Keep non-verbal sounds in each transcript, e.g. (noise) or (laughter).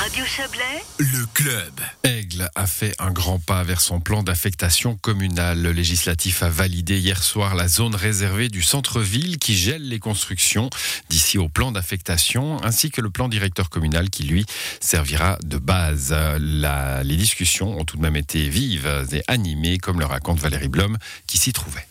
Radio Le club. Aigle a fait un grand pas vers son plan d'affectation communale. Le législatif a validé hier soir la zone réservée du centre-ville qui gèle les constructions d'ici au plan d'affectation, ainsi que le plan directeur communal qui, lui, servira de base. Les discussions ont tout de même été vives et animées, comme le raconte Valérie Blom, qui s'y trouvait.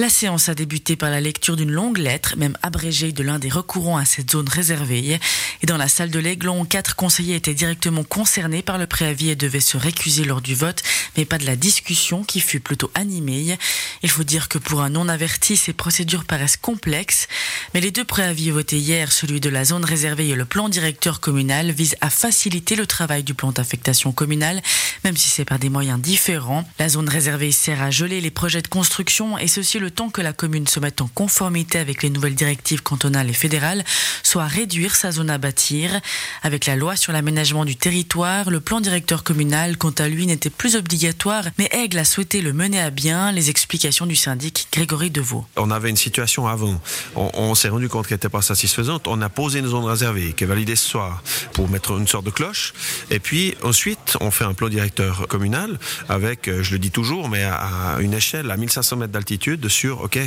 La séance a débuté par la lecture d'une longue lettre, même abrégée, de l'un des recourants à cette zone réservée. Et dans la salle de l'Aiglon, quatre conseillers étaient directement concernés par le préavis et devaient se récuser lors du vote, mais pas de la discussion qui fut plutôt animée. Il faut dire que pour un non-averti, ces procédures paraissent complexes, mais les deux préavis votés hier, celui de la zone réservée et le plan directeur communal, visent à faciliter le travail du plan d'affectation communale, même si c'est par des moyens différents. La zone réservée sert à geler les projets de construction et ceci le temps que la commune se mette en conformité avec les nouvelles directives cantonales et fédérales, soit réduire sa zone à bâtir. Avec la loi sur l'aménagement du territoire, le plan directeur communal, quant à lui, n'était plus obligatoire, mais Aigle a souhaité le mener à bien. Les explications du syndic Grégory Deveau. On avait une situation avant. On, on s'est rendu compte qu'elle n'était pas satisfaisante. On a posé une zone réservée qui est validée ce soir pour mettre une sorte de cloche. Et puis ensuite, on fait un plan directeur communal avec, euh, je le dis toujours, mais à une échelle à 1500 mètres d'altitude sur, OK,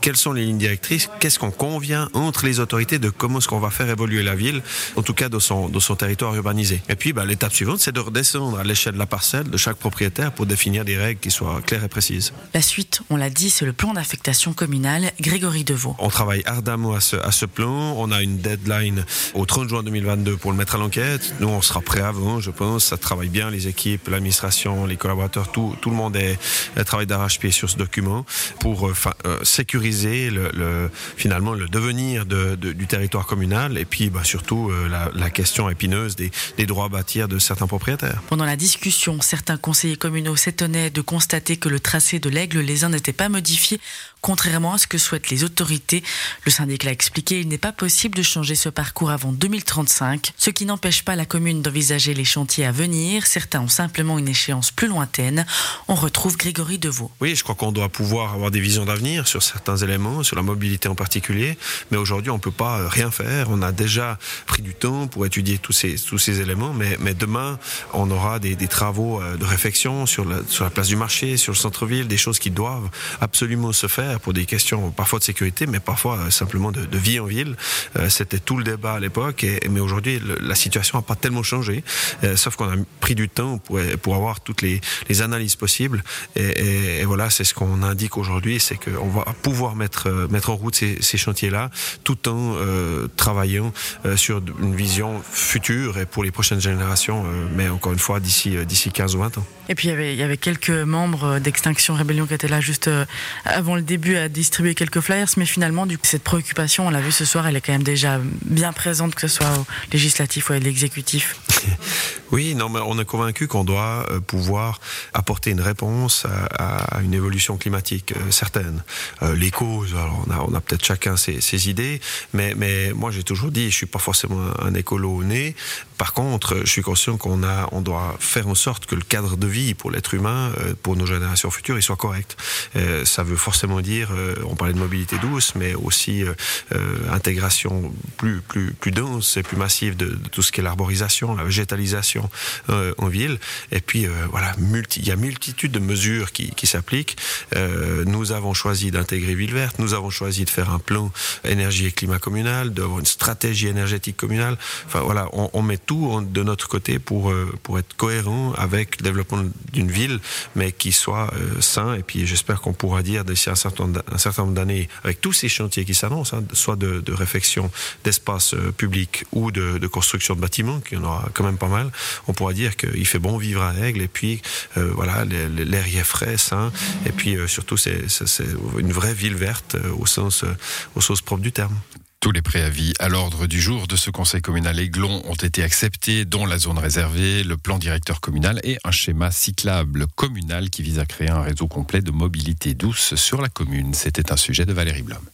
quelles sont les lignes directrices, qu'est-ce qu'on convient entre les autorités de comment est-ce qu'on va faire évoluer la ville, en tout cas dans son, dans son territoire urbanisé. Et puis, bah, l'étape suivante, c'est de redescendre à l'échelle de la parcelle de chaque propriétaire pour définir des règles qui soient claires et précises. La suite, on l'a dit, c'est le plan d'affectation communale Grégory Deveau. On travaille ardemment à ce, à ce plan. On a une deadline au 30 juin 2022 pour le mettre à l'enquête. Nous, on sera prêt avant, je pense. Ça travaille bien, les équipes, l'administration, les collaborateurs, tout, tout le monde est, travaille d'arrache-pied sur ce document pour euh, sécuriser le, le- finalement le devenir de- de- du territoire communal et puis bah, surtout euh, la, la question épineuse des, des droits à bâtir de certains propriétaires. Pendant la discussion, certains conseillers communaux s'étonnaient de constater que le tracé de l'aigle les uns n'était pas modifié, contrairement à ce que souhaitent les autorités. Le syndic l'a expliqué, il n'est pas possible de changer ce parcours avant 2035, ce qui n'empêche pas la commune d'envisager les chantiers à venir. Certains ont simplement une échéance plus lointaine. On retrouve Grégory Deveau. Oui, je crois qu'on doit pouvoir avoir des visions d'avenir sur certains éléments, sur la mobilité en particulier. Mais aujourd'hui, on ne peut pas euh, rien faire. On a déjà pris du temps pour étudier tous ces, tous ces éléments. Mais, mais demain, on aura des, travaux euh, de réflexion sur la, sur la place du marché, sur le centre-ville, des choses qui doivent absolument se faire pour des questions parfois de sécurité, mais parfois euh, simplement de, vie en ville. C'était tout le débat à l'époque. Mais aujourd'hui, la situation n'a pas tellement changé. Sauf qu'on a pris du temps pour, pour avoir toutes les, analyses possibles. Et voilà, c'est ce qu'on indique aujourd'hui, c'est qu'on va pouvoir mettre, euh, mettre en route ces, ces chantiers-là, tout en euh, travaillant euh, sur une vision future et pour les prochaines générations, euh, mais encore une fois, d'ici d'ici 15 ou 20 ans. Et puis il y avait, il y avait quelques membres d'Extinction Rébellion qui étaient là juste avant le début à distribuer quelques flyers, mais finalement, du coup, cette préoccupation, on l'a vu ce soir, elle est quand même déjà bien présente, que ce soit au législatif ou à l'exécutif. (laughs) Oui, non, mais on est convaincu qu'on doit pouvoir apporter une réponse à, à une évolution climatique certaine. Euh, les causes, on a, peut-être chacun ses, idées, mais, moi j'ai toujours dit, je suis pas forcément un écolo né. Par contre, je suis conscient qu'on a, on doit faire en sorte que le cadre de vie pour l'être humain, euh, pour nos générations futures, soit correct. Euh, ça veut forcément dire, euh, on parlait de mobilité douce, mais aussi intégration plus, plus, plus dense et plus massive de, tout ce qui est l'arborisation, la végétalisation en ville. Et puis, voilà, il y a multitude de mesures qui, s'appliquent. Nous avons choisi d'intégrer Ville Verte, nous avons choisi de faire un plan énergie et climat communal, d'avoir une stratégie énergétique communale. Enfin, voilà, on met tout de notre côté pour, euh, pour être cohérent avec le développement d'une ville, mais qui soit euh, sain. Et puis, j'espère qu'on pourra dire d'ici un certain, un certain nombre d'années, avec tous ces chantiers qui s'annoncent, hein, soit de, de réfection d'espaces euh, publics ou de, de construction de bâtiments, qu'il y en aura quand même pas mal, on pourra dire qu'il fait bon vivre à Aigle et puis euh, voilà, l'air y est frais, sain, et puis euh, surtout c'est une vraie ville verte au sens, au sens propre du terme. Tous les préavis à l'ordre du jour de ce conseil communal Aiglon ont été acceptés, dont la zone réservée, le plan directeur communal et un schéma cyclable communal qui vise à créer un réseau complet de mobilité douce sur la commune. C'était un sujet de Valérie Blom.